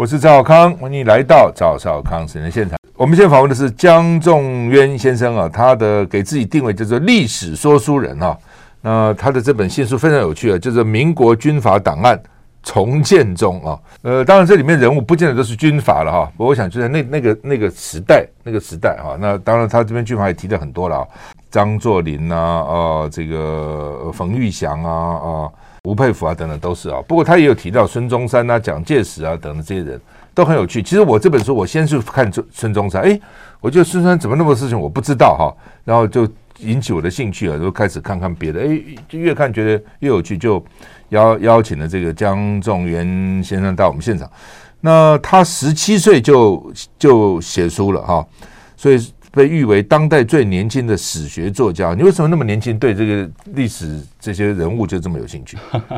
我是赵小康，欢迎来到赵少康时间的现场。我们现在访问的是江仲渊先生啊，他的给自己定位叫做历史说书人啊。那他的这本新书非常有趣啊，叫做《民国军阀档案重建中》啊。呃，当然这里面人物不见得都是军阀了哈。我想就在那那个那个时代那个时代哈。那当然他这边军阀也提了很多了啊，张作霖呐啊，这个冯玉祥啊啊。吴佩孚啊，等等都是啊。不过他也有提到孙中山啊、蒋介石啊等等这些人都很有趣。其实我这本书，我先是看孙孙中山，哎，我觉得孙中山怎么那么多事情我不知道哈，然后就引起我的兴趣啊，就开始看看别的，哎，就越看觉得越有趣，就邀邀请了这个江仲元先生到我们现场。那他十七岁就就写书了哈，所以。被誉为当代最年轻的史学作家，你为什么那么年轻？对这个历史这些人物就这么有兴趣？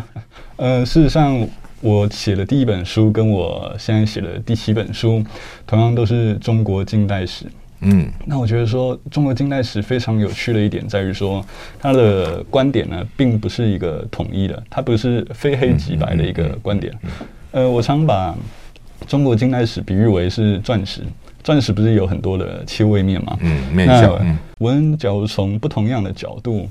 呃，事实上，我写的第一本书跟我现在写的第七本书，同样都是中国近代史。嗯，那我觉得说中国近代史非常有趣的一点在于说，他的观点呢，并不是一个统一的，它不是非黑即白的一个观点。呃，我常把中国近代史比喻为是钻石。钻石不是有很多的切位面吗？嗯，面相。嗯，我们假如从不同样的角度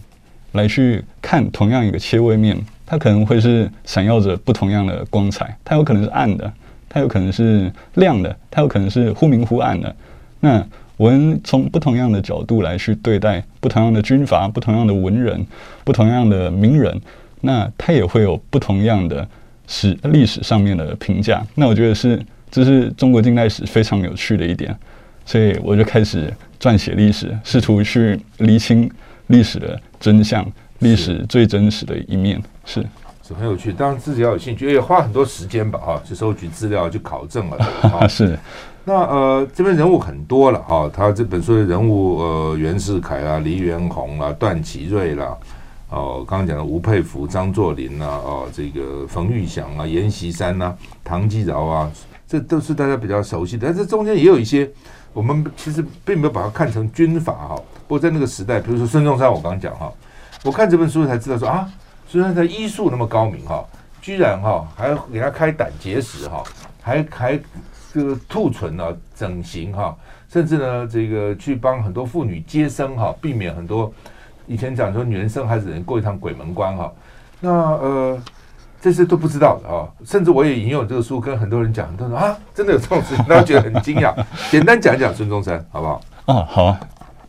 来去看同样一个切位面，它可能会是闪耀着不同样的光彩。它有可能是暗的，它有可能是亮的，它有可能是忽明忽暗的。那我们从不同样的角度来去对待不同样的军阀、不同样的文人、不同样的名人，那它也会有不同样的史历史上面的评价。那我觉得是。这是中国近代史非常有趣的一点，所以我就开始撰写历史，试图去厘清历史的真相，历史最真实的一面，是是很有趣。当然自己要有兴趣，也花很多时间吧，哈，去收集资料，去考证 了。是。那呃，这边人物很多了，哈，他这本书的人物，呃，袁世凯啊，黎元洪啊，段祺瑞啦，哦，刚刚讲的吴佩孚、张作霖啊，哦，这个冯玉祥啊，阎锡山呐，唐继尧啊。这都是大家比较熟悉的，但是中间也有一些我们其实并没有把它看成军阀哈。不过在那个时代，比如说孙中山，我刚刚讲哈，我看这本书才知道说啊，孙中山医术那么高明哈，居然哈还给他开胆结石哈，还还这个兔唇啊整形哈，甚至呢这个去帮很多妇女接生哈，避免很多以前讲说女人生孩子人过一趟鬼门关哈。那呃。这些都不知道的啊，甚至我也引用这个书跟很多人讲，他说啊，真的有这种事情，大家觉得很惊讶。简单讲一讲孙中山好不好？啊，好啊。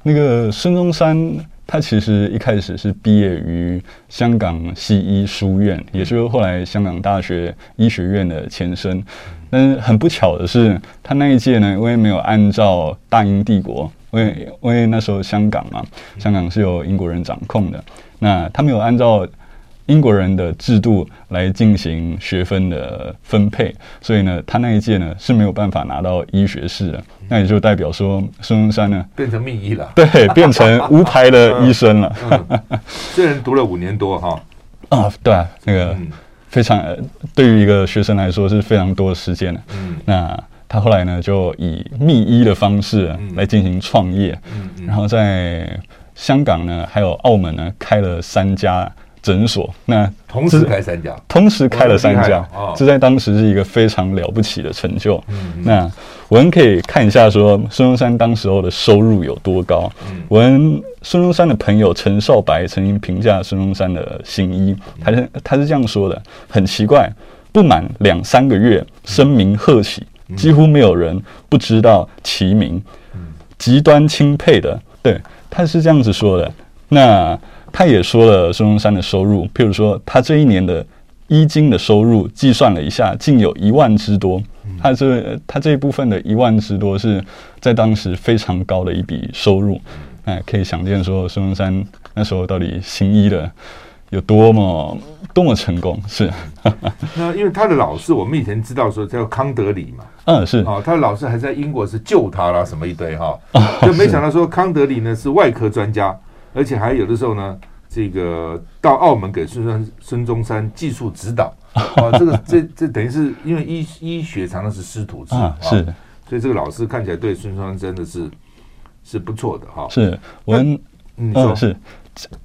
那个孙中山他其实一开始是毕业于香港西医书院，也就是后来香港大学医学院的前身。但是很不巧的是，他那一届呢，因为没有按照大英帝国，因为因为那时候香港嘛，香港是由英国人掌控的，那他没有按照。英国人的制度来进行学分的分配，所以呢，他那一届呢是没有办法拿到医学士的，那也就代表说孙中山呢变成秘医了，对，变成无牌的 医生了。这人读了五年多哈，啊，对啊，那个非常对于一个学生来说是非常多的时间了。嗯，那他后来呢就以密医的方式来进行创业，然后在香港呢还有澳门呢开了三家。诊所，那同时开三家，同时开了三家，这在当时是一个非常了不起的成就。嗯嗯、那我们可以看一下，说孙中山当时候的收入有多高。嗯、我们孙中山的朋友陈少白曾经评价孙中山的行医，他是他是这样说的：很奇怪，不满两三个月，声名鹤起，几乎没有人不知道其名，极端钦佩的。对，他是这样子说的。那。他也说了孙中山的收入，譬如说他这一年的衣经的收入，计算了一下，竟有一万之多。他这他这一部分的一万之多，是在当时非常高的一笔收入。哎，可以想见说孙中山那时候到底行医的有多么多么成功。是，那因为他的老师，我们以前知道说叫康德里嘛，嗯，是啊，他的老师还在英国是救他啦，什么一堆哈，就没想到说康德里呢是外科专家。而且还有的时候呢，这个到澳门给孙中孙中山技术指导 啊，这个这这等于是因为医医学常常是师徒制啊，是，所以这个老师看起来对孙中山真的是是不错的哈。是我们嗯是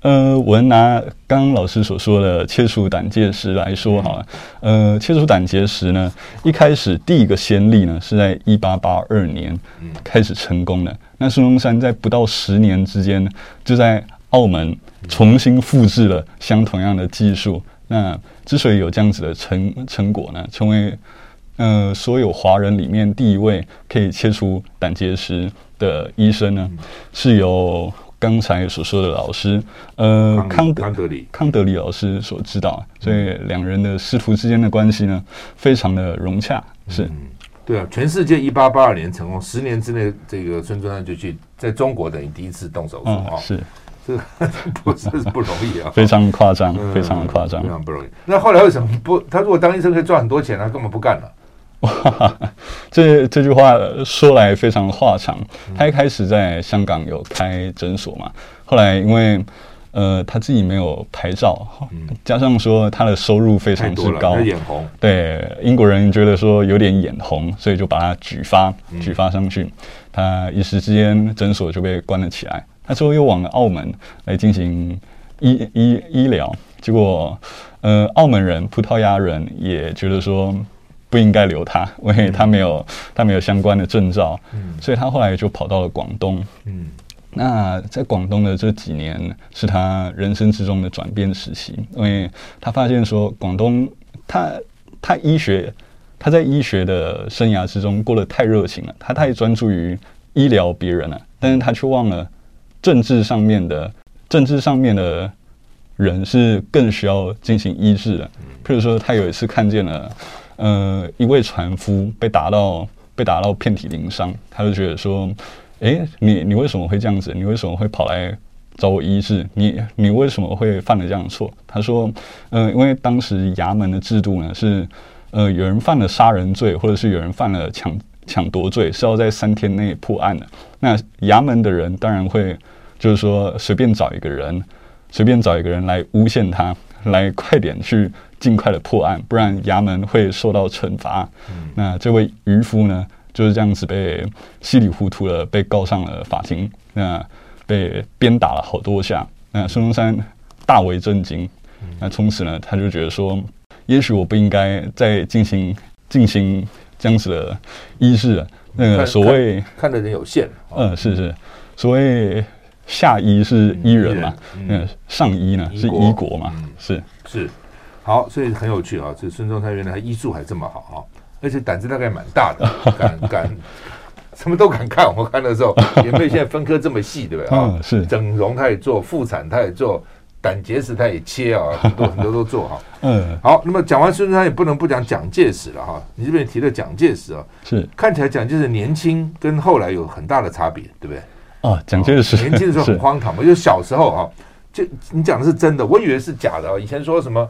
呃，我们拿刚刚老师所说的切除胆结石来说好了。呃，切除胆结石呢，一开始第一个先例呢是在一八八二年开始成功的。那孙中山在不到十年之间，就在澳门重新复制了相同样的技术。那之所以有这样子的成成果呢，成为呃所有华人里面第一位可以切除胆结石的医生呢，是由。刚才所说的老师，呃，康德康德里康德里老师所知道，所以两人的师徒之间的关系呢，非常的融洽。是，嗯，对啊，全世界一八八二年成功，十年之内，这个孙中山就去在中国等于第一次动手术啊，哦，是，这 不是不容易啊，非常夸张，非常的夸张，非常不容易。那后来为什么不？他如果当医生可以赚很多钱，他根本不干了。哇，这这句话说来非常话长。他一开始在香港有开诊所嘛，后来因为呃他自己没有牌照，加上说他的收入非常之高，眼红。对，英国人觉得说有点眼红，所以就把他举发举发上去。他一时之间诊所就被关了起来。他之后又往澳门来进行医医医疗，结果呃澳门人、葡萄牙人也觉得说。不应该留他，因为他没有他没有相关的证照，嗯，所以他后来就跑到了广东，嗯，那在广东的这几年是他人生之中的转变时期，因为他发现说广东他他医学他在医学的生涯之中过得太热情了，他太专注于医疗别人了，但是他却忘了政治上面的政治上面的人是更需要进行医治的，譬如说他有一次看见了。呃，一位船夫被打到被打到遍体鳞伤，他就觉得说：“诶，你你为什么会这样子？你为什么会跑来找我医治？你你为什么会犯了这样的错？”他说：“呃，因为当时衙门的制度呢是，呃，有人犯了杀人罪，或者是有人犯了抢抢夺罪，是要在三天内破案的。那衙门的人当然会就是说随便找一个人，随便找一个人来诬陷他，来快点去。”尽快的破案，不然衙门会受到惩罚。嗯、那这位渔夫呢，就是这样子被稀里糊涂的被告上了法庭，那被鞭打了好多下。那孙中山大为震惊。嗯、那从此呢，他就觉得说，也许我不应该再进行进行这样子的医治了。那个所谓看，看的人有限。嗯，是是，所谓下医是医人嘛，嗯，嗯上医呢是医国嘛，嗯、是是。好，所以很有趣啊！这孙中山原来他医术还这么好啊，而且胆子大概蛮大的，敢敢什么都敢看。我看的时候也没有现在分科这么细，对不对 啊？嗯，是整容他也做，妇产他也做，胆结石他也切啊，很多很多都做哈。嗯，好，那么讲完孙中山也不能不讲蒋介石了哈。你这边提的蒋介石啊，是看起来蒋介石年轻跟后来有很大的差别，对不对？啊，蒋介石年轻的时候很 荒唐嘛，就是就小时候啊，就你讲的是真的，我以为是假的啊。以前说什么？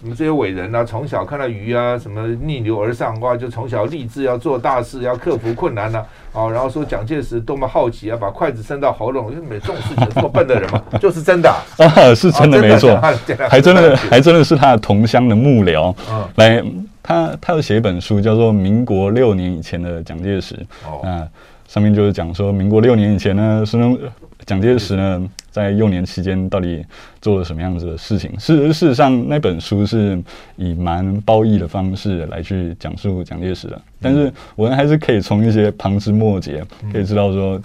什么这些伟人啊，从小看到鱼啊，什么逆流而上哇，就从小立志要做大事，要克服困难呐、啊，哦，然后说蒋介石多么好奇啊，把筷子伸到喉咙，因为没这种事情这么笨的人嘛，就是真的啊，啊是真的没错，还真的还真的是他的同乡的幕僚，嗯，来，他他要写一本书叫做《民国六年以前的蒋介石》，哦，啊，上面就是讲说民国六年以前呢，是蒋介石呢。在幼年期间到底做了什么样子的事情？事事实上，那本书是以蛮褒义的方式来去讲述蒋介石的。但是我们还是可以从一些旁枝末节可以知道说，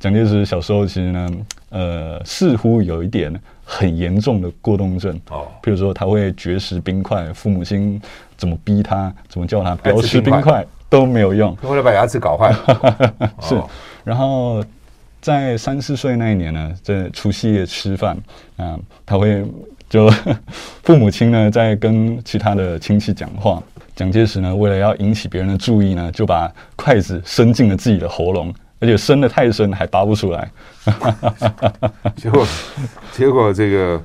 蒋介石小时候其实呢，呃，似乎有一点很严重的过动症。哦，譬如说他会绝食冰块，父母亲怎么逼他，怎么叫他不要吃冰块都没有用，为了把牙齿搞坏。是，然后。在三四岁那一年呢，在除夕夜吃饭，啊，他会就 父母亲呢在跟其他的亲戚讲话，蒋介石呢为了要引起别人的注意呢，就把筷子伸进了自己的喉咙，而且伸得太深还拔不出来，结果结果这个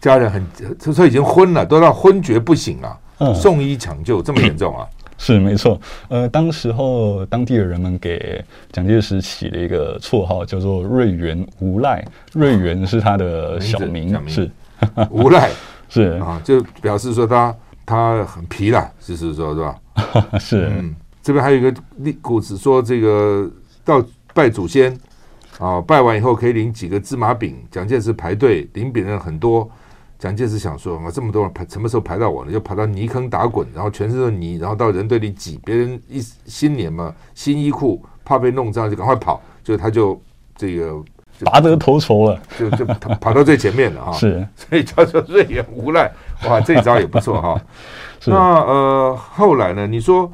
家人很就说已经昏了，都到昏厥不醒了，嗯、送医抢救这么严重啊？是没错，呃，当时候当地的人们给蒋介石起了一个绰号，叫做“瑞元无赖”。瑞元是他的小名，名是 无赖，是啊，就表示说他他很皮啦，就是说，是吧？是。嗯，这边还有一个历故事，说这个到拜祖先，啊，拜完以后可以领几个芝麻饼。蒋介石排队领饼的人很多，蒋介石想说啊，这么多人排，什么时候排到我呢？就跑到泥坑打滚，然后全身都是泥，然后到人堆里挤。别人一新年嘛，新衣裤怕被弄脏，就赶快跑。就他就这个拔得头筹了，就就跑跑到最前面了啊。是，所以叫做瑞元无赖。哇，这一招也不错哈。那呃，后来呢？你说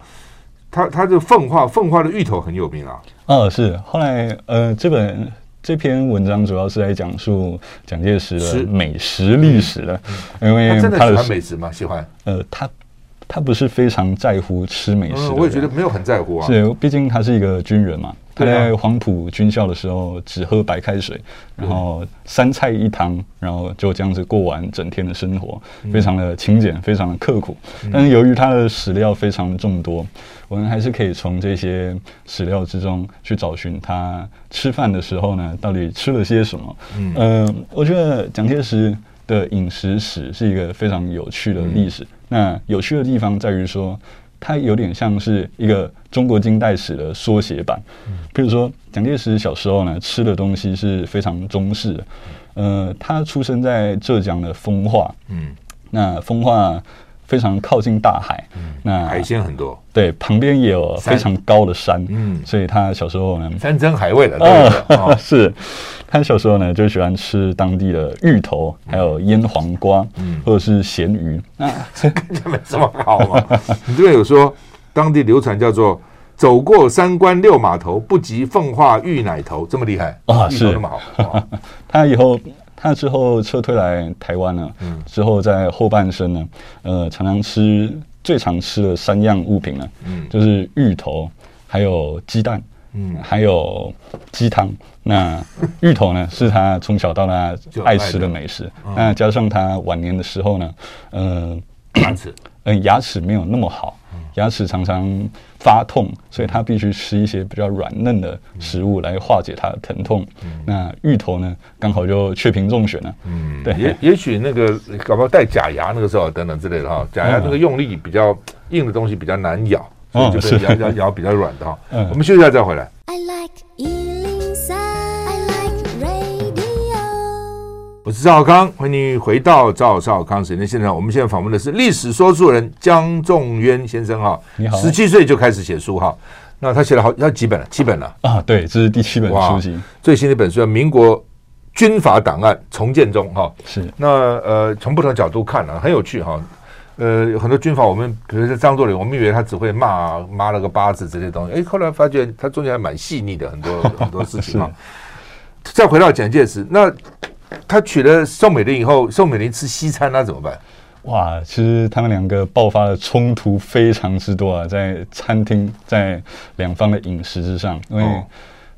他他这个奉化奉化的芋头很有名啊。哦，是。后来呃，这本这篇文章主要是来讲述蒋介石的美食历史的，嗯、因为他，他真的喜欢美食吗？喜欢。呃，他。他不是非常在乎吃美食，我也觉得没有很在乎啊。是，毕竟他是一个军人嘛。他在黄埔军校的时候只喝白开水，然后三菜一汤，然后就这样子过完整天的生活，非常的勤俭，非常的刻苦。但是由于他的史料非常众多，我们还是可以从这些史料之中去找寻他吃饭的时候呢，到底吃了些什么。嗯，呃，我觉得蒋介石的饮食史是一个非常有趣的历史。那有趣的地方在于说，它有点像是一个中国近代史的缩写版。比如说，蒋介石小时候呢，吃的东西是非常中式的。呃，他出生在浙江的奉化。嗯，那奉化。非常靠近大海，嗯、那海鲜很多，对，旁边也有非常高的山，嗯，所以他小时候呢，山珍海味的，哦，是，他小时候呢就喜欢吃当地的芋头，还有腌黄瓜，嗯，或者是咸鱼，那 这跟他们这么好吗？你这边有说当地流传叫做走过三关六码头，不及奉化芋奶头，这么厉害？啊？是。这么好，他以后。他之后撤退来台湾了，嗯，之后在后半生呢，呃，常常吃最常吃的三样物品呢，嗯，就是芋头，还有鸡蛋，嗯，还有鸡汤。那芋头呢，是他从小到大爱吃的美食。那加上他晚年的时候呢，呃，牙齿，嗯，牙齿没有那么好。牙齿常常发痛，所以他必须吃一些比较软嫩的食物来化解他的疼痛。嗯、那芋头呢，刚好就雀屏中选了。嗯，对，也也许那个搞不好戴假牙那个时候等等之类的哈，假牙那个用力比较硬的东西比较难咬，嗯、所以就是咬咬咬比较软的哈。嗯，我们休息一下再回来。I like 我是赵少康，欢迎你回到赵少康时间现场。我们现在访问的是历史说书人江仲渊先生哈。你好，十七岁就开始写书哈。那他写了好要几本了？七本了啊？对，这是第七本书籍。最新的一本书叫《民国军阀档案重建中》哈。是。那呃，从不同的角度看呢、啊，很有趣哈。呃，有很多军阀，我们比如说张作霖，我们以为他只会骂骂了个八字这些东西，哎，后来发觉他中间还蛮细腻的，很多 很多事情哈。再回到蒋介石那。他娶了宋美龄以后，宋美龄吃西餐，那怎么办？哇，其实他们两个爆发的冲突非常之多啊，在餐厅，在两方的饮食之上。因为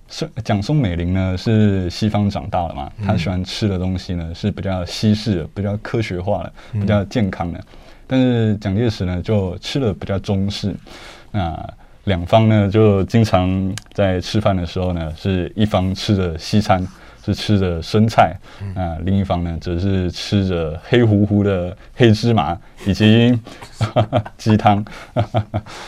宋蒋宋美龄呢是西方长大的嘛，他喜欢吃的东西呢是比较西式的、比较科学化的、比较健康的。但是蒋介石呢就吃的比较中式。那两方呢就经常在吃饭的时候呢，是一方吃的西餐。是吃着生菜，啊，另一方呢则是吃着黑乎乎的黑芝麻以及 鸡汤。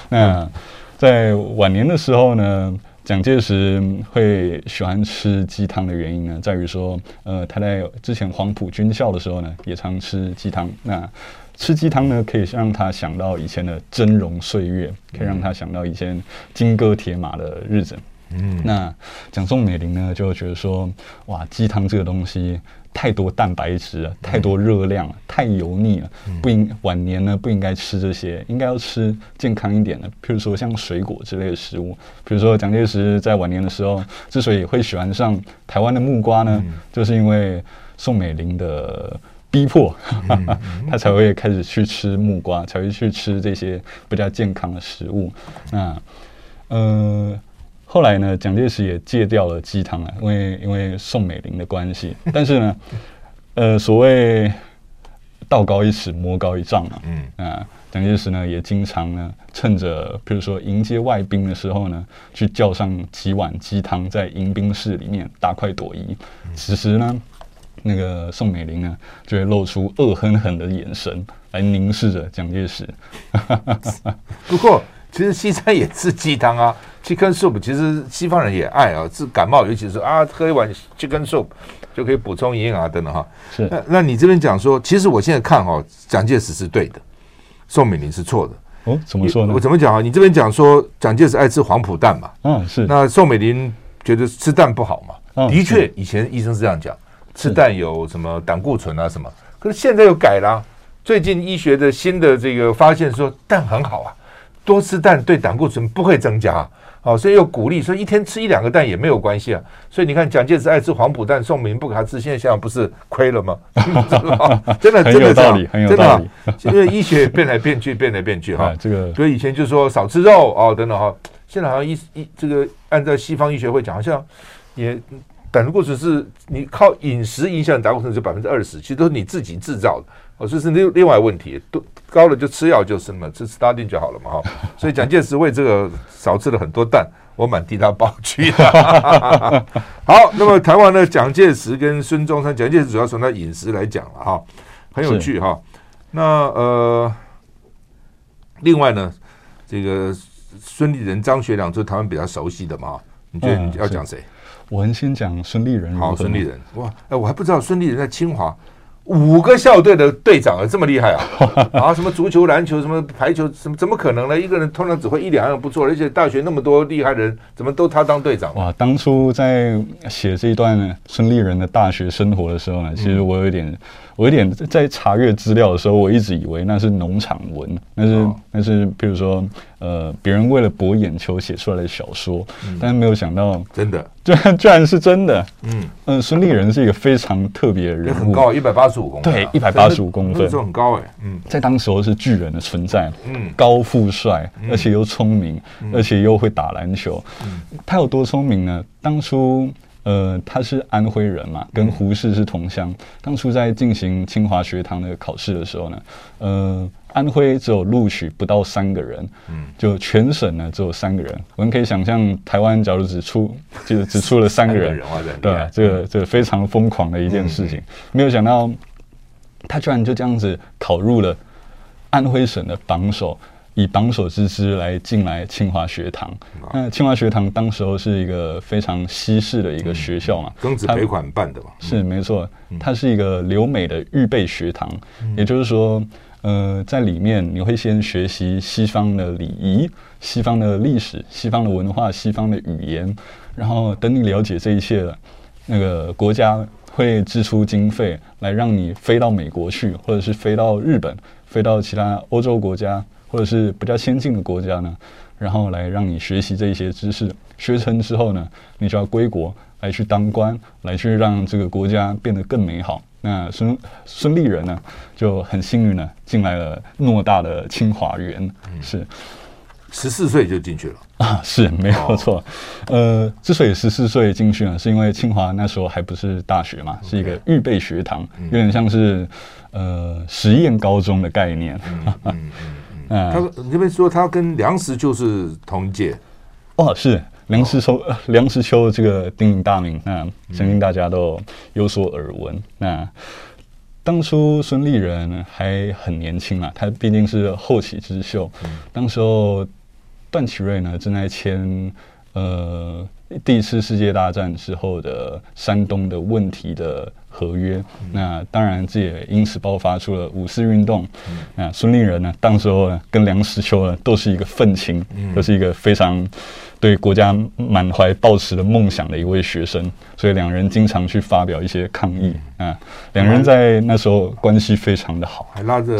那在晚年的时候呢，蒋介石会喜欢吃鸡汤的原因呢，在于说，呃，他在之前黄埔军校的时候呢，也常吃鸡汤。那吃鸡汤呢，可以让他想到以前的峥嵘岁月，可以让他想到以前金戈铁马的日子。嗯，那蒋宋美龄呢就觉得说，哇，鸡汤这个东西太多蛋白质了，太多热量了，太油腻了，不应晚年呢不应该吃这些，应该要吃健康一点的，譬如说像水果之类的食物。比如说蒋介石在晚年的时候，之所以会喜欢上台湾的木瓜呢，就是因为宋美龄的逼迫，他才会开始去吃木瓜，才会去吃这些比较健康的食物。那，呃。后来呢，蒋介石也戒掉了鸡汤啊，因为因为宋美龄的关系。但是呢，呃，所谓道高一尺，魔高一丈啊。嗯啊，蒋介石呢也经常呢趁着，比如说迎接外宾的时候呢，去叫上几碗鸡汤，在迎宾室里面大快朵颐。此时呢，那个宋美龄呢就会露出恶狠狠的眼神来凝视着蒋介石。不过。其实西餐也吃鸡汤啊，chicken soup，其实西方人也爱啊，治感冒，尤其是啊，喝一碗 chicken soup 就可以补充营养啊等等哈。是，那那你这边讲说，其实我现在看哦，蒋介石是对的，宋美龄是错的。哦，怎么说呢？我怎么讲啊？你这边讲说蒋介石爱吃黄埔蛋嘛？嗯，是。那宋美龄觉得吃蛋不好嘛？嗯、的确，以前医生是这样讲，吃蛋有什么胆固醇啊什么。可是现在又改了，最近医学的新的这个发现说蛋很好啊，多吃蛋对胆固醇不会增加。好，所以又鼓励说一天吃一两个蛋也没有关系啊。所以你看蒋介石爱吃黄埔蛋，宋美龄不给他吃，现在想想不是亏了吗？真的，真的道理，很有道理。因为医学变来变去，变来变去哈。这个，所以以前就说少吃肉哦，等等哈。现在好像医医这个按照西方医学会讲，好像也胆固醇是你靠饮食影响胆固醇是百分之二十，其实都是你自己制造的。哦，这是另另外问题，都高了就吃药就是嘛，吃 statin 就好了嘛哈。所以蒋介石为这个少吃了很多蛋，我蛮替他抱屈的。好，那么台湾的蒋介石跟孙中山，蒋介石主要从他饮食来讲了哈，很有趣哈。那呃，另外呢，这个孙立人、张学良就是台湾比较熟悉的嘛。你觉得你要讲谁？我们先讲孙立人。好，孙立人哇，哎，我还不知道孙立人在清华。五个校队的队长啊，这么厉害啊！啊，什么足球、篮球、什么排球，什么怎么可能呢？一个人通常只会一两样不错，而且大学那么多厉害人，怎么都他当队长？哇！当初在写这一段孙立人的大学生活的时候呢，其实我有点。嗯我有点在查阅资料的时候，我一直以为那是农场文，那是、哦、那是，比如说，呃，别人为了博眼球写出来的小说，嗯、但是没有想到，真的，居然居然是真的。嗯嗯，孙立人是一个非常特别的人物，很高，一百八十五公分，对，一百八十五公分，很高哎。嗯，在当时候是巨人的存在，嗯，高富帅，而且又聪明，嗯、而且又会打篮球。嗯，他有多聪明呢？当初。呃，他是安徽人嘛，跟胡适是同乡。当初在进行清华学堂的考试的时候呢，呃，安徽只有录取不到三个人，嗯，就全省呢只有三个人。我们可以想象，台湾假如只出就只出了三个人，对吧？这个这个非常疯狂的一件事情。没有想到，他居然就这样子考入了安徽省的榜首。以榜首之姿来进来清华学堂，那清华学堂当时候是一个非常西式的一个学校嘛，庚子赔款办的嘛，是没错，它是一个留美的预备学堂，也就是说，呃，在里面你会先学习西方的礼仪、西方的历史、西方的文化、西方的语言，然后等你了解这一切了，那个国家会支出经费来让你飞到美国去，或者是飞到日本、飞到其他欧洲国家。或者是比较先进的国家呢，然后来让你学习这些知识，学成之后呢，你就要归国来去当官，来去让这个国家变得更美好。那孙孙立人呢，就很幸运呢进来了偌大的清华园，是。十四岁就进去了。啊，是没有错。呃，之所以十四岁进去呢，是因为清华那时候还不是大学嘛，是一个预备学堂，有点像是呃实验高中的概念。嗯，他说你这边说他跟梁实秋是同一届，哦，是梁实秋，哦、梁实秋这个鼎鼎大名，那相信大家都有所耳闻。嗯、那当初孙立人还很年轻嘛，他毕竟是后起之秀。嗯、当时候段祺瑞呢正在签呃第一次世界大战之后的山东的问题的。合约，那当然这也因此爆发出了五四运动。那孙立人呢，当时候呢，跟梁实秋呢，都是一个愤青，都是一个非常对国家满怀抱持的梦想的一位学生，所以两人经常去发表一些抗议啊。两人在那时候关系非常的好，还拉着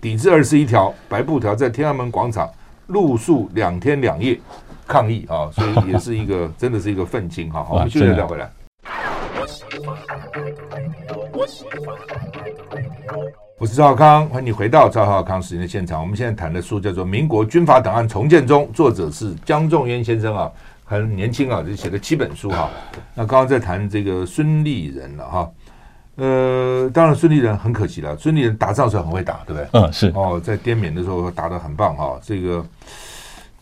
抵制二十一条白布条在天安门广场露宿两天两夜抗议啊，所以也是一个真的是一个愤青哈。好，我们继续再回来。我是赵少康，欢迎你回到赵浩康时间的现场。我们现在谈的书叫做《民国军阀档案重建中》，作者是江仲渊先生啊，很年轻啊，就写了七本书哈。那刚刚在谈这个孙立人了哈，呃，当然孙立人很可惜了，孙立人打仗的时候很会打，对不对？嗯，是哦，在滇缅的时候打得很棒哈。这个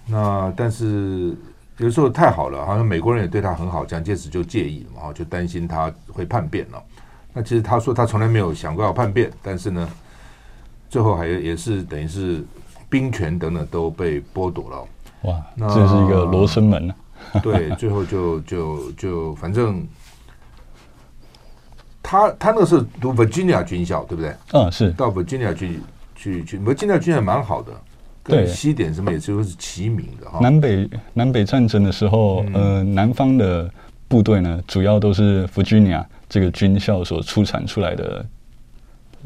那但是。有时候太好了，好像美国人也对他很好，蒋介石就介意了嘛，就担心他会叛变了。那其实他说他从来没有想过要叛变，但是呢，最后还也是等于是兵权等等都被剥夺了。哇，那这是一个罗生门、啊。对，最后就就就反正他他那个是读 Virginia 军校，对不对？嗯，是到 Virginia 去去去，Virginia 军校蛮好的，跟西点什么也就是齐名的哈。南北南北战争的时候，嗯、呃，南方的部队呢，主要都是 Virginia 这个军校所出产出来的。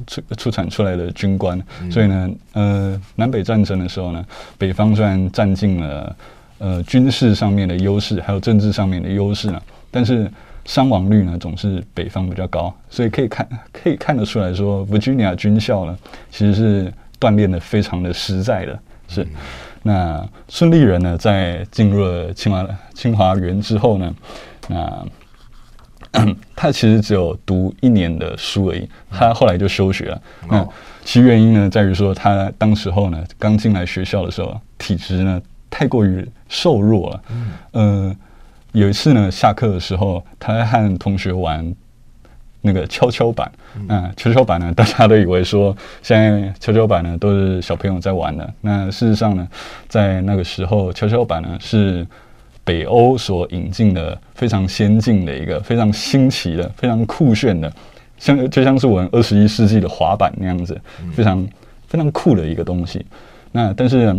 出出产出来的军官，所以呢，呃，南北战争的时候呢，北方虽然占尽了呃军事上面的优势，还有政治上面的优势呢，但是伤亡率呢总是北方比较高，所以可以看可以看得出来说，Virginia 军校呢其实是锻炼的非常的实在的。是，那孙立人呢在进入了清华清华园之后呢，那。他其实只有读一年的书而已，他后来就休学了。那其原因呢，在于说他当时候呢，刚进来学校的时候，体质呢太过于瘦弱了。嗯、呃，有一次呢，下课的时候，他在和同学玩那个跷跷板。嗯跷跷板呢，大家都以为说现在跷跷板呢都是小朋友在玩的。那事实上呢，在那个时候，跷跷板呢是。北欧所引进的非常先进的一个非常新奇的非常酷炫的，像就像是我们二十一世纪的滑板那样子，非常非常酷的一个东西。那但是，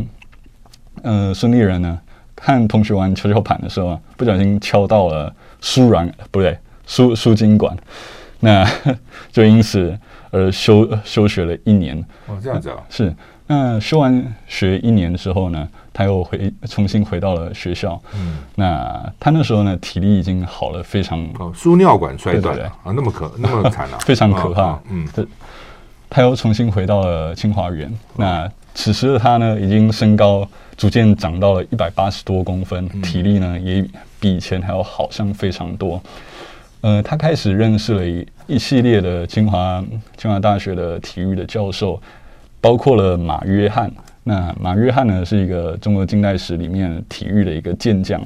呃，孙立人呢，看同学玩跷跷板的时候啊，不小心敲到了输卵，不对，输输精管，那 就因此而休休学了一年。哦，这样子啊，是。那休完学一年之后呢，他又回重新回到了学校。嗯，那他那时候呢，体力已经好了非常。哦，输尿管摔断了啊，那么可 那么惨啊，非常可怕。哦、嗯，他又重新回到了清华园。那此时的他呢，已经身高逐渐长到了一百八十多公分，体力呢也比以前还要好上非常多。呃，他开始认识了一一系列的清华清华大学的体育的教授。包括了马约翰，那马约翰呢是一个中国近代史里面体育的一个健将。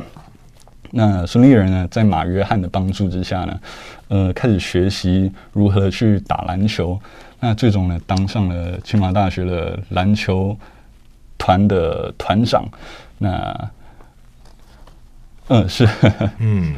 那孙立人呢，在马约翰的帮助之下呢，呃，开始学习如何去打篮球。那最终呢，当上了清华大学的篮球团的团长。那，呃，是，嗯。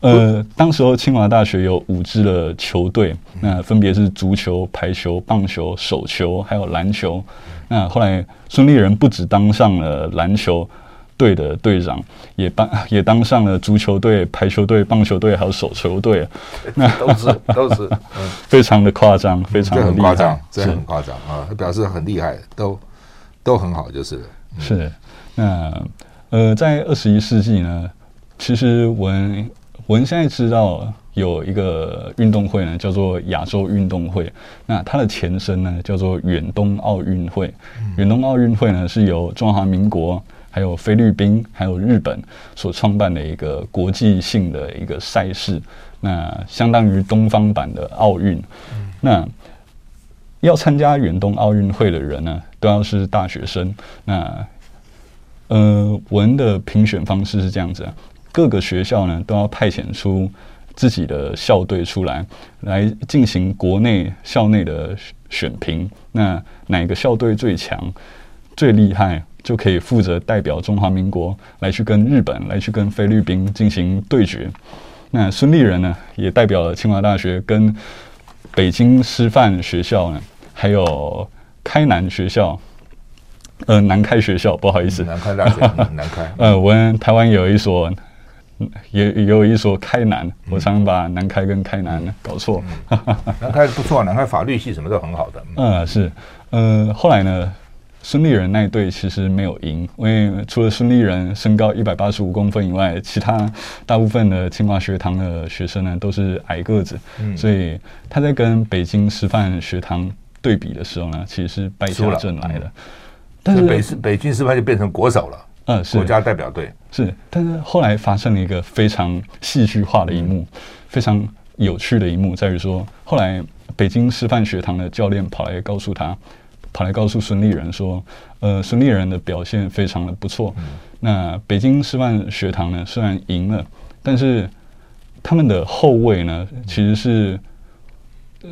呃，当时候清华大学有五支的球队，那分别是足球、排球、棒球、手球，还有篮球。那后来孙立人不止当上了篮球队的队长，也当 也当上了足球队、排球队、棒球队，还有手球队。那都是都是，嗯，非常的夸张，非常的夸张，这很夸张啊！他表示很厉害，都都很好，就是是。那呃，在二十一世纪呢，其实我们。我们现在知道有一个运动会呢，叫做亚洲运动会。那它的前身呢，叫做远东奥运会。远东奥运会呢，是由中华民国、还有菲律宾、还有日本所创办的一个国际性的一个赛事。那相当于东方版的奥运。那要参加远东奥运会的人呢，都要是大学生。那呃，我们的评选方式是这样子。各个学校呢都要派遣出自己的校队出来，来进行国内校内的选评。那哪个校队最强、最厉害，就可以负责代表中华民国来去跟日本、来去跟菲律宾进行对决。那孙立人呢，也代表了清华大学跟北京师范学校呢，还有开南学校，呃，南开学校，不好意思，南开大学，南开。呃，我们台湾有一所。也也有一所开南，我常常把南开跟开南搞错。嗯、南开不错，南开法律系什么都很好的。嗯，是，呃，后来呢，孙立人那一队其实没有赢，因为除了孙立人身高一百八十五公分以外，其他大部分的清华学堂的学生呢都是矮个子，嗯、所以他在跟北京师范学堂对比的时候呢，其实是败下阵来的。嗯、但是北师北京师范就变成国手了。嗯，是。国家代表队。是，但是后来发生了一个非常戏剧化的一幕，嗯、非常有趣的一幕，在于说，后来北京师范学堂的教练跑来告诉他，跑来告诉孙立人说，呃，孙立人的表现非常的不错。嗯、那北京师范学堂呢，虽然赢了，但是他们的后卫呢，其实是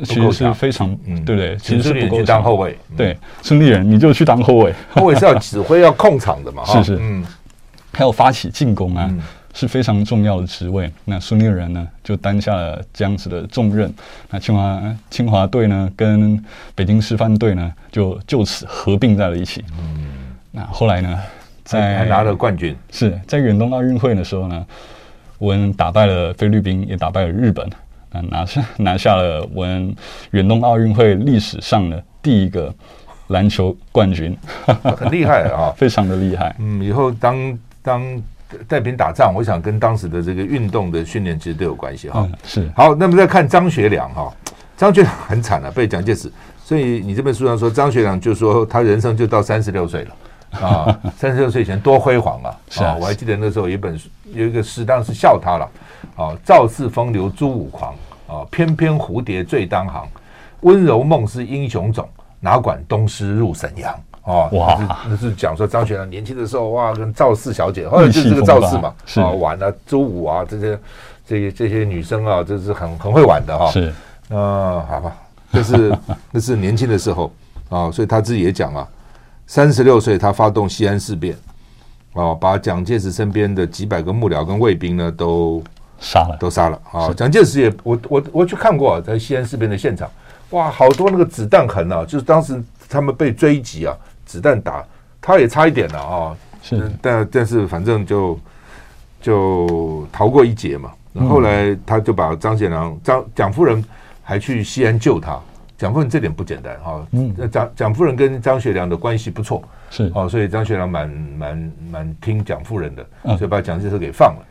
其实是非常，嗯，对不对？其实是不够当后卫，对，孙立人你就去当后卫，后卫是要指挥、要控场的嘛，是是，嗯，还有发起进攻啊，是非常重要的职位。那孙立人呢，就担下了这样子的重任。那清华清华队呢，跟北京师范队呢，就就此合并在了一起。嗯，那后来呢，在还拿了冠军，是在远东奥运会的时候呢，我们打败了菲律宾，也打败了日本。拿下拿下了我们远东奥运会历史上的第一个篮球冠军，很厉害啊，非常的厉害。嗯，以后当当带兵打仗，我想跟当时的这个运动的训练其实都有关系哈。是好，那么再看张学良哈，张学良很惨了，被蒋介石。所以你这本书上说，张学良就说他人生就到三十六岁了啊，三十六岁以前多辉煌啊！是啊，我还记得那时候有一本书有一个诗，当时笑他了啊，赵氏风流朱武狂。啊，偏偏蝴蝶最当行，温柔梦是英雄种，哪管东施入沈阳。哦，哇，那是讲说张学良年轻的时候，哇，跟赵四小姐，后来就是这个赵四嘛，啊，玩啊，周五啊，这些这些这些女生啊，这是很很会玩的哈。是，啊，好吧，这是 那是年轻的时候啊，所以他自己也讲啊，三十六岁他发动西安事变，啊，把蒋介石身边的几百个幕僚跟卫兵呢都。杀了，都杀了啊！蒋介石也，我我我去看过，在西安事变的现场，哇，好多那个子弹痕啊，就是当时他们被追击啊，子弹打，他也差一点了啊。是，但但是反正就就逃过一劫嘛。后来他就把张学良、张蒋夫人还去西安救他。蒋夫人这点不简单哈。嗯，蒋蒋夫人跟张学良的关系不错，是哦，所以张学良蛮蛮蛮听蒋夫人的，所以把蒋介石给放了。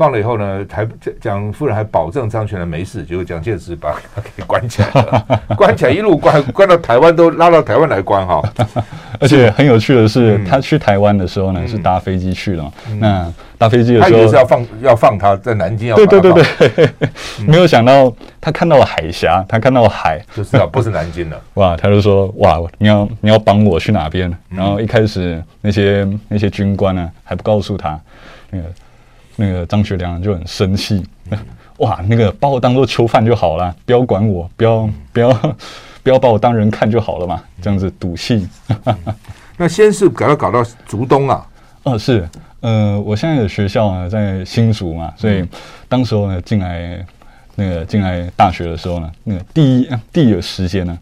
放了以后呢，还蒋夫人还保证张学良没事，结果蒋介石把他给关起来了，关起来一路关关到台湾，都拉到台湾来关哈。而且很有趣的是，嗯、他去台湾的时候呢，是搭飞机去了。嗯、那搭飞机的时候，他也是要放要放他在南京要放，对对对对，嗯、没有想到他看到了海峡，他看到了海，就知道不是南京了。哇，他就说哇，你要你要帮我去哪边？然后一开始那些那些军官呢，还不告诉他那个。那个张学良就很生气，哇，那个把我当做囚犯就好了，不要管我，不要不要 不要把我当人看就好了嘛，这样子赌气。那先是搞到搞到竹东啊，哦是，呃，我现在的学校呢在新竹嘛，所以当时候呢进来那个进来大学的时候呢，那个第一第一个时间呢。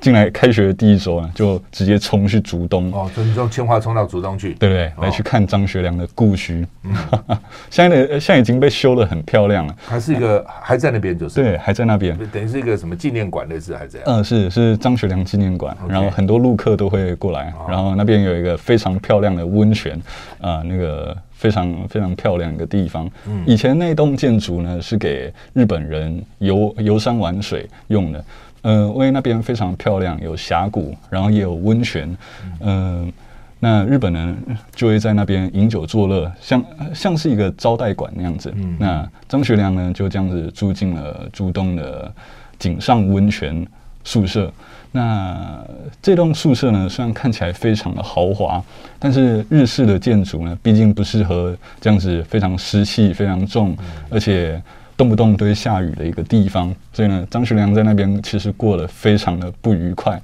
进来开学的第一周呢，就直接冲去竹东哦，就从清华冲到竹东去，对不对？来去看张学良的故居。嗯，现在的现在已经被修得很漂亮了，还是一个还在那边，就是对，还在那边，等于是一个什么纪念馆类似，还是这样？嗯，是是张学良纪念馆，然后很多陆客都会过来，然后那边有一个非常漂亮的温泉啊，那个非常非常漂亮的地方。嗯，以前那栋建筑呢是给日本人游游山玩水用的。呃，因为那边非常漂亮，有峡谷，然后也有温泉，嗯、呃，那日本人就会在那边饮酒作乐，像像是一个招待馆那样子。嗯、那张学良呢就这样子住进了竹东的井上温泉宿舍。那这栋宿舍呢，虽然看起来非常的豪华，但是日式的建筑呢，毕竟不适合这样子非常湿气非常重，嗯、而且。动不动都会下雨的一个地方，所以呢，张学良在那边其实过得非常的不愉快。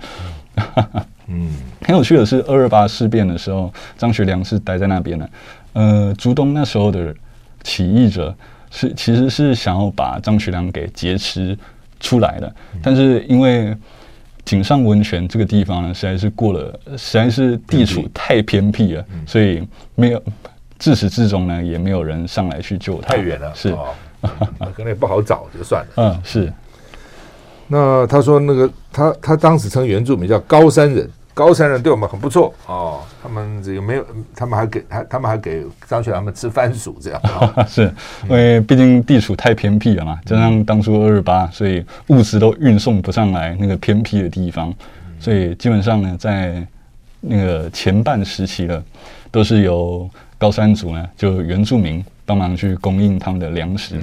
嗯，很有趣的是，二二八事变的时候，张学良是待在那边的。呃，朱东那时候的起义者是其实是想要把张学良给劫持出来的，但是因为井上温泉这个地方呢，实在是过了，实在是地处太偏僻了，所以没有自始至终呢，也没有人上来去救他。太远了，是。可能也不好找，就算了。嗯，是。那他说，那个他他当时称原住民叫高山人，高山人对我们很不错哦。他们这个没有，他们还给他，他们还给张学良他们吃番薯，这样。哦、是因为毕竟地处太偏僻了嘛，加上当初二二八，所以物资都运送不上来那个偏僻的地方，所以基本上呢，在那个前半时期了，都是由高山族呢，就原住民。帮忙去供应他们的粮食，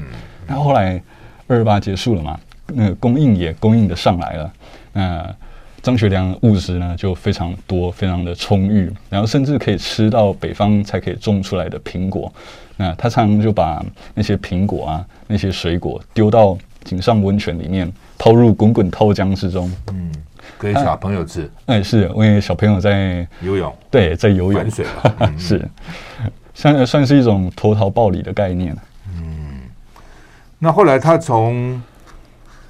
那后来二二八结束了嘛，那个供应也供应的上来了，那张学良物资呢就非常多，非常的充裕，然后甚至可以吃到北方才可以种出来的苹果，那他常常就把那些苹果啊，那些水果丢到井上温泉里面，抛入滚滚涛江之中。嗯，给小朋友吃。哎、啊，是因为小朋友在游泳，对，在游泳，玩水 是，算算是一种投桃报李的概念。嗯，那后来他从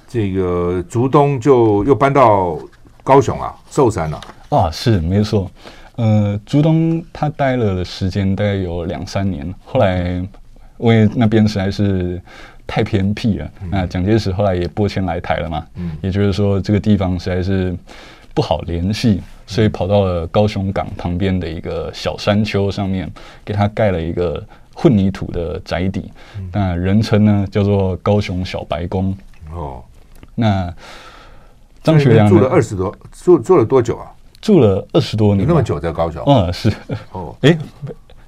这个竹东就又搬到高雄啊，寿山了。啊，是没错。呃，竹东他待了的时间大概有两三年，后来因为那边实在是太偏僻了，嗯、那蒋介石后来也拨迁来台了嘛，嗯，也就是说这个地方实在是不好联系，所以跑到了高雄港旁边的一个小山丘上面，给他盖了一个混凝土的宅邸，嗯、那人称呢叫做高雄小白宫。哦，那张学良住了二十多，住住了多久啊？住了二十多年，那么久在高雄？嗯，是。哦，哎，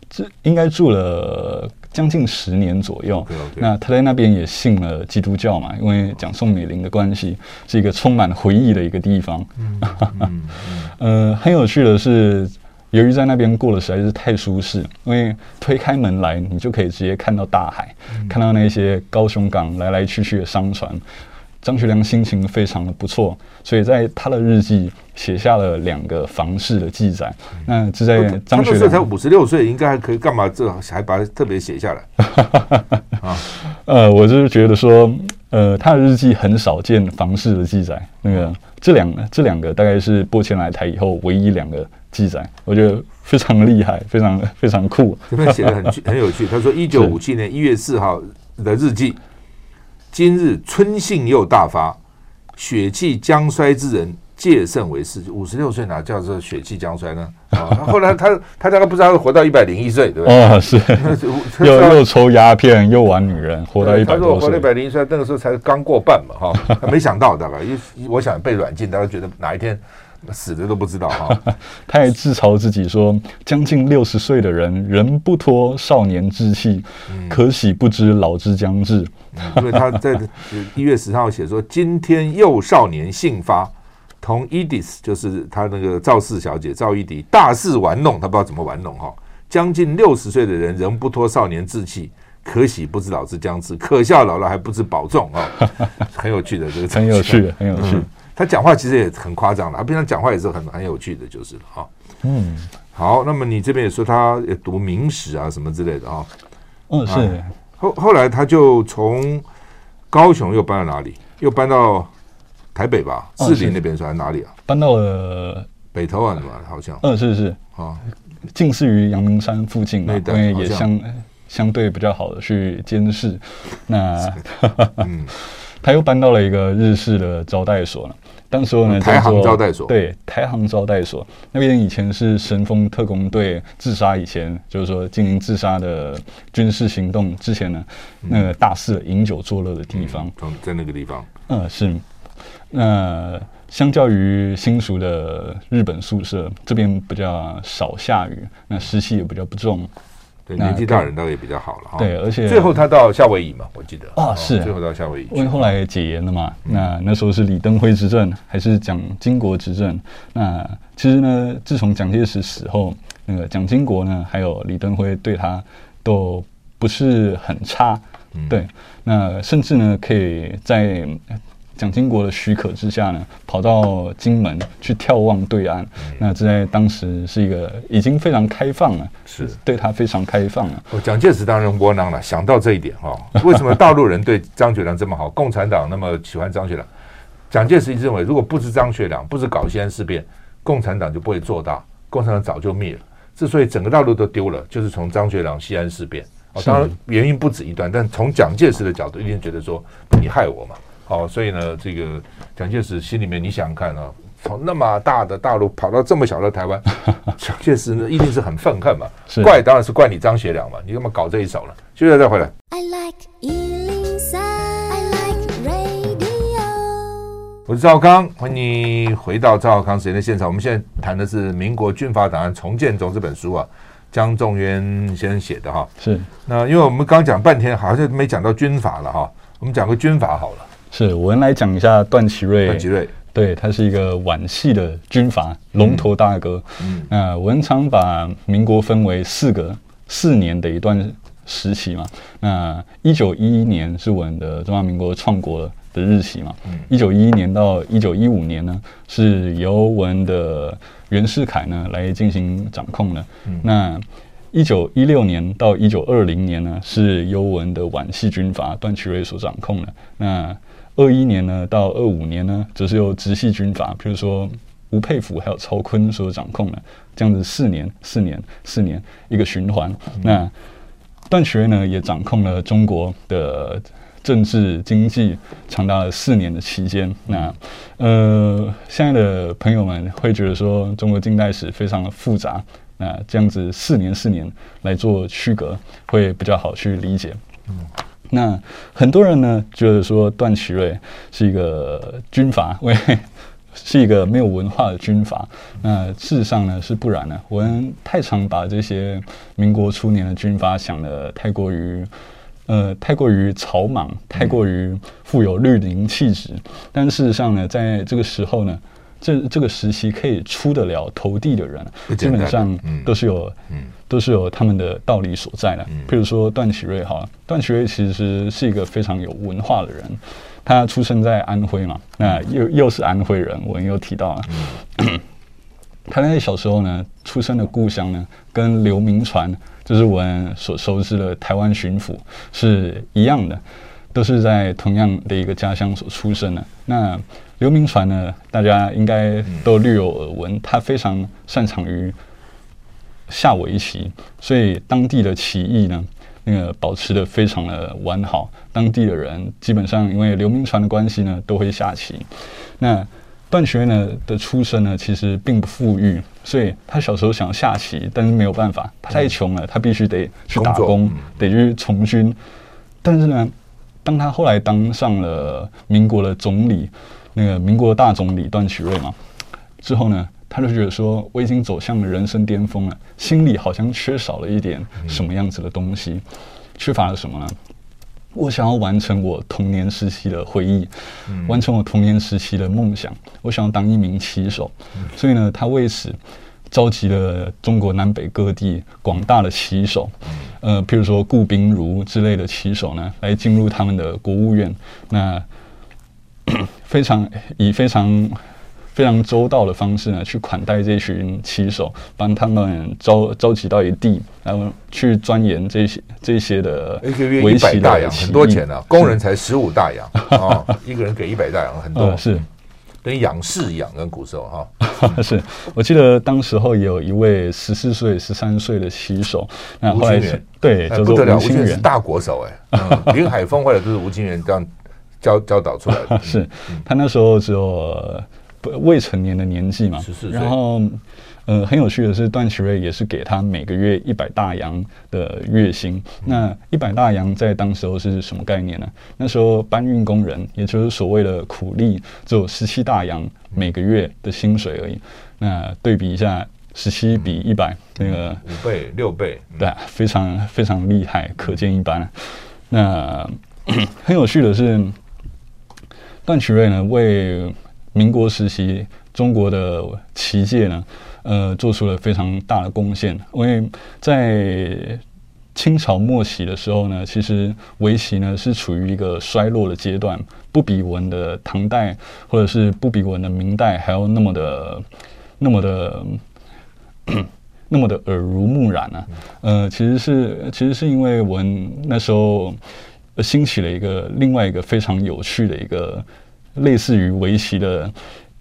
这应该住了将近十年左右。Okay, okay. 那他在那边也信了基督教嘛，因为讲宋美龄的关系，是一个充满回忆的一个地方。嗯，呃，很有趣的是，由于在那边过得实在是太舒适，因为推开门来，你就可以直接看到大海，嗯、看到那些高雄港来来去去的商船。张学良心情非常的不错，所以在他的日记写下了两个房事的记载。那这在张学良他才五十六岁，应该还可以干嘛？这还把它特别写下来 啊？呃，我就是觉得说，呃，他的日记很少见房事的记载。那个这两个这两个大概是拨迁来台以后唯一两个记载，我觉得非常厉害，非常非常酷。这边写的很 很有趣。他说，一九五七年一月四号的日记。今日春信又大发，血气将衰之人戒慎为事。五十六岁哪叫做血气将衰呢？啊，后来他他大概不知道会活到一百零一岁，对不对？哦，是，又又抽鸦片又玩女人，活到一百。他说我活到一百零一岁，那个时候才刚过半嘛，哈，没想到的吧，因为我想被软禁，大家觉得哪一天。死的都不知道哈，他还自嘲自己说：“将近六十岁的人仍不脱少年之气，嗯、可喜不知老之将至。嗯”因为他在一月十号写说：“今天又少年性发，同伊迪丝就是他那个赵氏小姐赵一迪大肆玩弄，他不知道怎么玩弄哈。将近六十岁的人仍不脱少年志气，可喜不知老之将至，可笑老了还不知保重啊！很有趣的这个，很有趣，很有趣。嗯”他讲话其实也很夸张的，他平常讲话也是很很有趣的，就是了哈。嗯，好，那么你这边也说他也读明史啊什么之类的啊。嗯，是。后后来他就从高雄又搬到哪里？又搬到台北吧？士林那边是还是哪里啊？搬到了北投啊？好像。嗯，是是啊，近似于阳明山附近嘛，因为也相相对比较好的去监视。那嗯。他又搬到了一个日式的招待所了。当时候呢，台航招待所对台航招待所那边以前是神风特工队自杀以前，就是说进行自杀的军事行动之前呢，那个大肆饮酒作乐的地方。嗯，在那个地方。嗯，是。那相较于新熟的日本宿舍，这边比较少下雨，那湿气也比较不重。对，年纪大人倒也比较好了哈。对，而且最后他到夏威夷嘛，我记得啊，是最后到夏威夷，因为后来解严了嘛。那那时候是李登辉执政还是蒋经国执政？那其实呢，自从蒋介石死后，那个蒋经国呢，还有李登辉对他都不是很差。对，那甚至呢，可以在。蒋经国的许可之下呢，跑到金门去眺望对岸。嗯、那这在当时是一个已经非常开放了，是对他非常开放了。哦，蒋介石当然窝囊了，想到这一点哈、哦。为什么大陆人对张学良这么好，共产党那么喜欢张学良？蒋介石一直认为，如果不是张学良，不是搞西安事变，共产党就不会做大，共产党早就灭了。之所以整个大陆都丢了，就是从张学良西安事变。哦，当然原因不止一段，但从蒋介石的角度，一定觉得说你害我嘛。好，所以呢，这个蒋介石心里面，你想想看啊，从那么大的大陆跑到这么小的台湾，蒋介石呢一定是很愤恨嘛。是怪当然是怪你张学良嘛，你干嘛搞这一手了？现在再回来。I like 103, I like radio。我是赵少康，欢迎你回到赵康时间的现场。我们现在谈的是《民国军阀档案重建中》这本书啊，江仲渊先生写的哈。是。那因为我们刚讲半天，好像没讲到军阀了哈，我们讲个军阀好了。是，我们来讲一下段祺瑞。段祺瑞，对，他是一个皖系的军阀龙头大哥。嗯，那我们常把民国分为四个四年的一段时期嘛。那一九一一年是我们的中华民国创国的日期嘛。一九一一年到一九一五年呢，是由文的袁世凯呢来进行掌控的。嗯、那一九一六年到一九二零年呢，是由文的皖系军阀段祺瑞所掌控的。那二一年呢到二五年呢，则是由直系军阀，比如说吴佩孚还有曹锟所掌控的。这样子四年、四年、四年一个循环。嗯、那段祺瑞呢，也掌控了中国的政治经济长达了四年的期间。那呃，现在的朋友们会觉得说，中国近代史非常的复杂。那这样子四年四年来做区隔，会比较好去理解。嗯，那很多人呢觉得说段祺瑞是一个军阀，为是一个没有文化的军阀。那事实上呢是不然的。我们太常把这些民国初年的军阀想得太过于呃太过于草莽，太过于富有绿林气质。但事实上呢，在这个时候呢。这这个时期可以出得了头地的人，基本上都是有，都是有他们的道理所在的。譬如说段祺瑞哈，段祺瑞其实是一个非常有文化的人，他出生在安徽嘛，那又又是安徽人，我又提到了，他在小时候呢，出生的故乡呢，跟刘铭传，就是我们所熟知的台湾巡抚是一样的，都是在同样的一个家乡所出生的。那刘铭传呢，大家应该都略有耳闻，他非常擅长于下围棋，所以当地的棋艺呢，那个保持的非常的完好。当地的人基本上因为刘铭传的关系呢，都会下棋。那段祺瑞呢的出身呢，其实并不富裕，所以他小时候想下棋，但是没有办法，他太穷了，他必须得去打工，得去从军。但是呢，当他后来当上了民国的总理。那个民国大总理段祺瑞嘛，之后呢，他就觉得说，我已经走向了人生巅峰了，心里好像缺少了一点什么样子的东西，缺乏了什么呢？我想要完成我童年时期的回忆，完成我童年时期的梦想，我想要当一名棋手，所以呢，他为此召集了中国南北各地广大的棋手，呃，譬如说顾冰如之类的棋手呢，来进入他们的国务院，那。非常以非常非常周到的方式呢，去款待这群棋手，帮他们召召集到一地，然后去钻研这些这些的围棋大洋，很多钱呢、啊。工人才十五大洋啊、哦，一个人给一百大洋，很多。呃、是等于仰视一样，跟古时候哈。哦、是。我记得当时候有一位十四岁、十三岁的棋手，那后来对，不得了，吴清源是大国手哎，嗯、林海峰后来都是吴清源这样。教教导出来的。是。他那时候只有未成年的年纪嘛，然后呃很有趣的是，段祺瑞也是给他每个月一百大洋的月薪。那一百大洋在当时候是什么概念呢？那时候搬运工人，也就是所谓的苦力，只有十七大洋每个月的薪水而已。那对比一下，十七比一百，那个五倍六倍，对，非常非常厉害，可见一斑。那 很有趣的是。段祺瑞呢，为民国时期中国的旗界呢，呃，做出了非常大的贡献。因为在清朝末期的时候呢，其实围棋呢是处于一个衰落的阶段，不比我们的唐代或者是不比我们的明代还要那么的、那么的、那么的耳濡目染啊。呃，其实是其实是因为我们那时候。兴起了一个另外一个非常有趣的一个类似于围棋的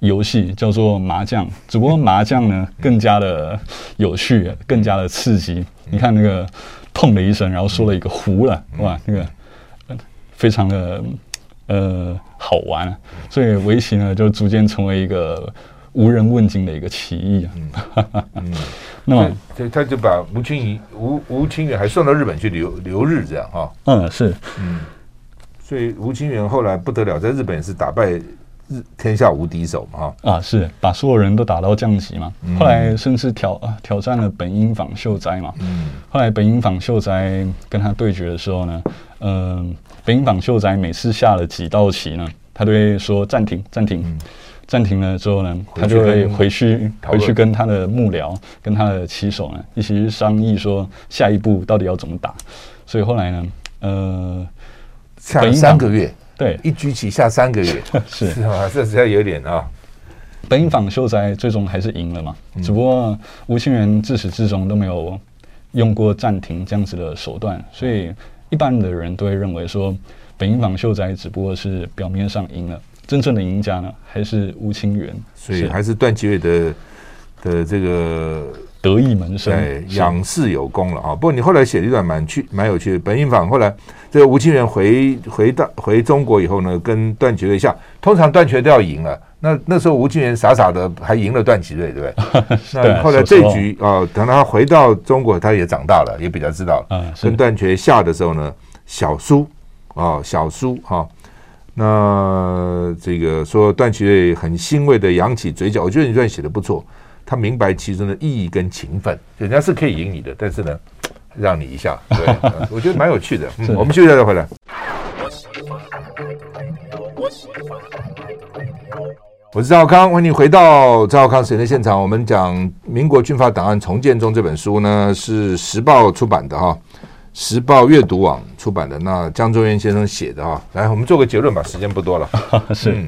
游戏，叫做麻将。只不过麻将呢更加的有趣，更加的刺激。你看那个砰的一声，然后说了一个胡了，哇，那个非常的呃好玩。所以围棋呢就逐渐成为一个。无人问津的一个棋艺啊，嗯，那么他他就把吴清仪、吴吴清源还送到日本去留留日，这样哈，嗯，是，嗯，所以吴清源后来不得了，在日本是打败日天下无敌手嘛，哈，啊，是把所有人都打到降级嘛，后来甚至挑挑战了本因坊秀哉嘛，嗯，后来本因坊秀哉跟他对决的时候呢，嗯，本因坊秀哉每次下了几道棋呢，他都会说暂停，暂停。暂停了之后呢，他就会回去回去跟他的幕僚、跟他的棋手呢一起去商议说下一步到底要怎么打。所以后来呢，呃，下了三个月，对，一举起下三个月，是。是吧？这实在有点啊。本因坊秀哉最终还是赢了嘛，嗯、只不过吴清源自始至终都没有用过暂停这样子的手段，所以一般的人都会认为说，本因坊秀哉只不过是表面上赢了，真正的赢家呢还是吴清源，所以还是段祺瑞的的这个得意门生，对，仰视有功了啊。不过你后来写了一段蛮趣蛮有趣的，本因坊后来这个吴清源回回到回中国以后呢，跟段祺瑞下，通常段祺瑞都要赢了。那那时候吴清源傻傻的还赢了段祺瑞，对不对？那后来这一局啊、哦，等他回到中国，他也长大了，也比较知道了。嗯，跟段祺瑞下的时候呢，小输啊、哦，小输哈、哦。那这个说段祺瑞很欣慰的扬起嘴角，我觉得你这段写的不错，他明白其中的意义跟情分，人家是可以赢你的，但是呢，让你一下，对，我觉得蛮有趣的。嗯，我们休息再回来。我是赵康，欢迎你回到赵康时间的现场。我们讲《民国军阀档案重建中》这本书呢，是时报出版的哈，时报阅读网出版的。那江忠渊先生写的哈，来，我们做个结论吧，时间不多了。是，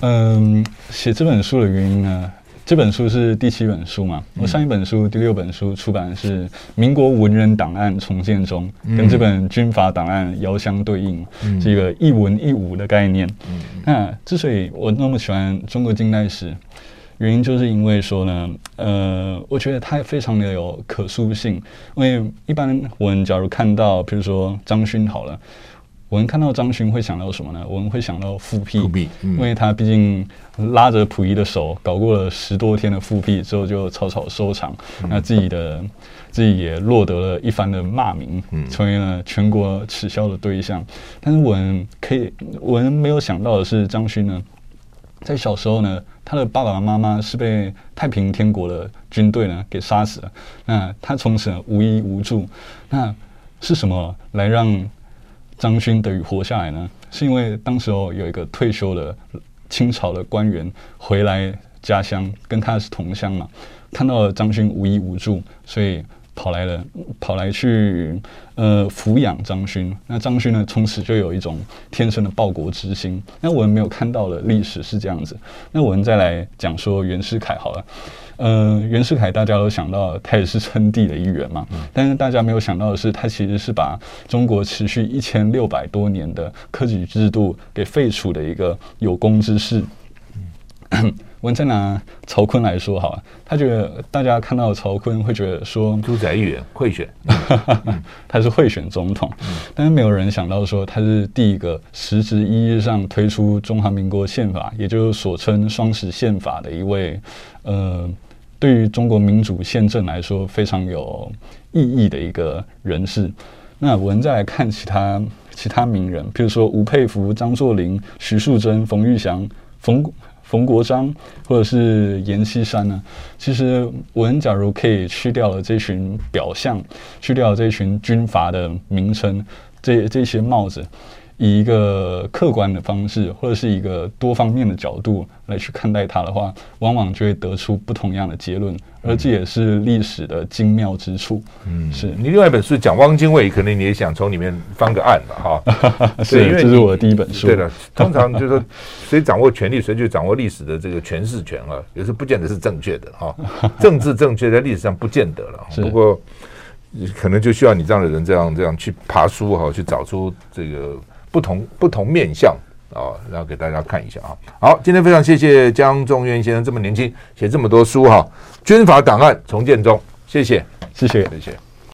嗯，写这本书的原因呢？这本书是第七本书嘛？我上一本书第六本书出版的是《民国文人档案重建中》，跟这本军阀档案遥相对应，是一个一文一武的概念。那之所以我那么喜欢中国近代史，原因就是因为说呢，呃，我觉得它非常的有可塑性。因为一般我们假如看到，比如说张勋好了。我们看到张勋会想到什么呢？我们会想到复辟，因为他毕竟拉着溥仪的手搞过了十多天的复辟之后就草草收场，那自己的自己也落得了一番的骂名，成为了全国耻笑的对象。但是我们可以，我们没有想到的是，张勋呢，在小时候呢，他的爸爸妈妈是被太平天国的军队呢给杀死了，那他从此无依无助。那是什么来让张勋得以活下来呢，是因为当时候有一个退休的清朝的官员回来家乡，跟他是同乡嘛，看到了张勋无依无助，所以跑来了，跑来去呃抚养张勋。那张勋呢，从此就有一种天生的报国之心。那我们没有看到的历史是这样子。那我们再来讲说袁世凯好了。呃，袁世凯大家都想到他也是称帝的一员嘛，但是大家没有想到的是，他其实是把中国持续一千六百多年的科举制度给废除的一个有功之士。我们再拿曹锟来说好了，他觉得大家看到曹锟会觉得说，猪仔议员贿选，他是贿选总统，但是没有人想到说他是第一个实质意义上推出中华民国宪法，也就是所称双十宪法的一位呃。对于中国民主宪政来说非常有意义的一个人士。那我们再来看其他其他名人，譬如说吴佩孚、张作霖、徐树铮、冯玉祥、冯冯国璋，或者是阎锡山呢？其实我们假如可以去掉了这群表象，去掉了这群军阀的名称，这这些帽子。以一个客观的方式，或者是一个多方面的角度来去看待它的话，往往就会得出不同样的结论，而这也是历史的精妙之处。嗯，是你另外一本书讲汪精卫，可能你也想从里面翻个案吧？哈，是，因为这是我的第一本书。对的，通常就是说，谁掌握权力，谁就掌握历史的这个诠释权啊，有时候不见得是正确的哈，政治正确在历史上不见得了。不过可能就需要你这样的人，这样这样去爬书哈，去找出这个。不同不同面相啊，然后给大家看一下啊。好，今天非常谢谢江仲渊先生这么年轻写这么多书哈，《军阀档案重建中》，谢谢，谢谢，谢谢。